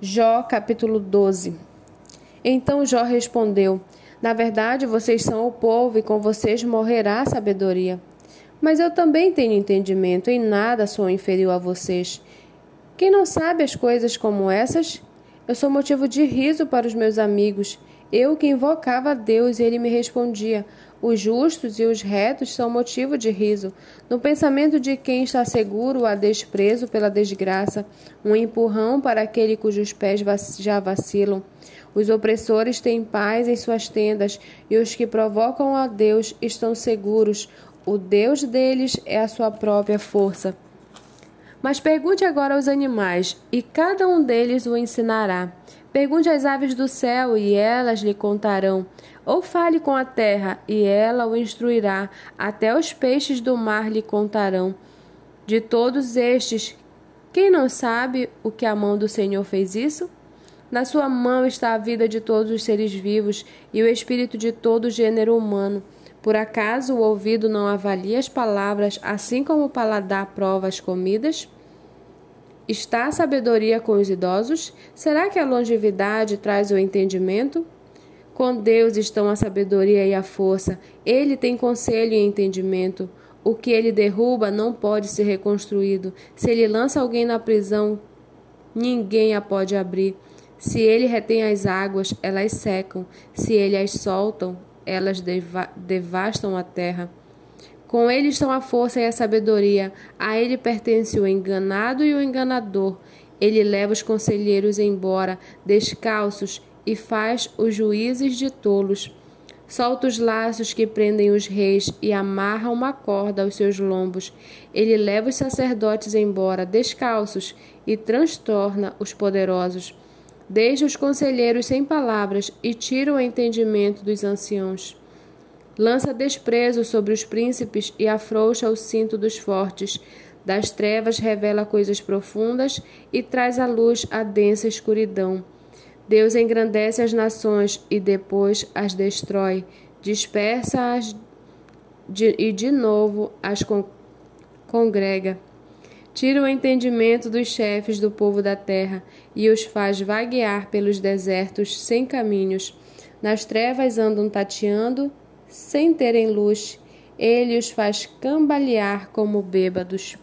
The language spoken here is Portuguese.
Jó capítulo 12 Então Jó respondeu: Na verdade, vocês são o povo e com vocês morrerá a sabedoria. Mas eu também tenho entendimento, em nada sou inferior a vocês. Quem não sabe as coisas como essas? Eu sou motivo de riso para os meus amigos. Eu que invocava a Deus e ele me respondia. Os justos e os retos são motivo de riso. No pensamento de quem está seguro há desprezo pela desgraça, um empurrão para aquele cujos pés já vacilam. Os opressores têm paz em suas tendas, e os que provocam a Deus estão seguros. O Deus deles é a sua própria força. Mas pergunte agora aos animais, e cada um deles o ensinará. Pergunte às aves do céu, e elas lhe contarão. Ou fale com a terra, e ela o instruirá. Até os peixes do mar lhe contarão. De todos estes, quem não sabe o que a mão do Senhor fez isso? Na sua mão está a vida de todos os seres vivos e o espírito de todo o gênero humano. Por acaso o ouvido não avalia as palavras, assim como o paladar prova as comidas? Está a sabedoria com os idosos? Será que a longevidade traz o entendimento? Com Deus estão a sabedoria e a força. Ele tem conselho e entendimento. O que ele derruba não pode ser reconstruído. Se ele lança alguém na prisão, ninguém a pode abrir. Se ele retém as águas, elas secam. Se ele as soltam, elas deva devastam a terra. Com ele estão a força e a sabedoria. A ele pertence o enganado e o enganador. Ele leva os conselheiros embora, descalços, e faz os juízes de tolos. Solta os laços que prendem os reis e amarra uma corda aos seus lombos. Ele leva os sacerdotes embora, descalços, e transtorna os poderosos. Deixa os conselheiros sem palavras e tira o entendimento dos anciãos. Lança desprezo sobre os príncipes e afrouxa o cinto dos fortes. Das trevas revela coisas profundas e traz à luz a densa escuridão. Deus engrandece as nações e depois as destrói, dispersa-as e de novo as con congrega. Tira o entendimento dos chefes do povo da terra e os faz vaguear pelos desertos sem caminhos. Nas trevas andam tateando sem terem luz, ele os faz cambalear como bêbados.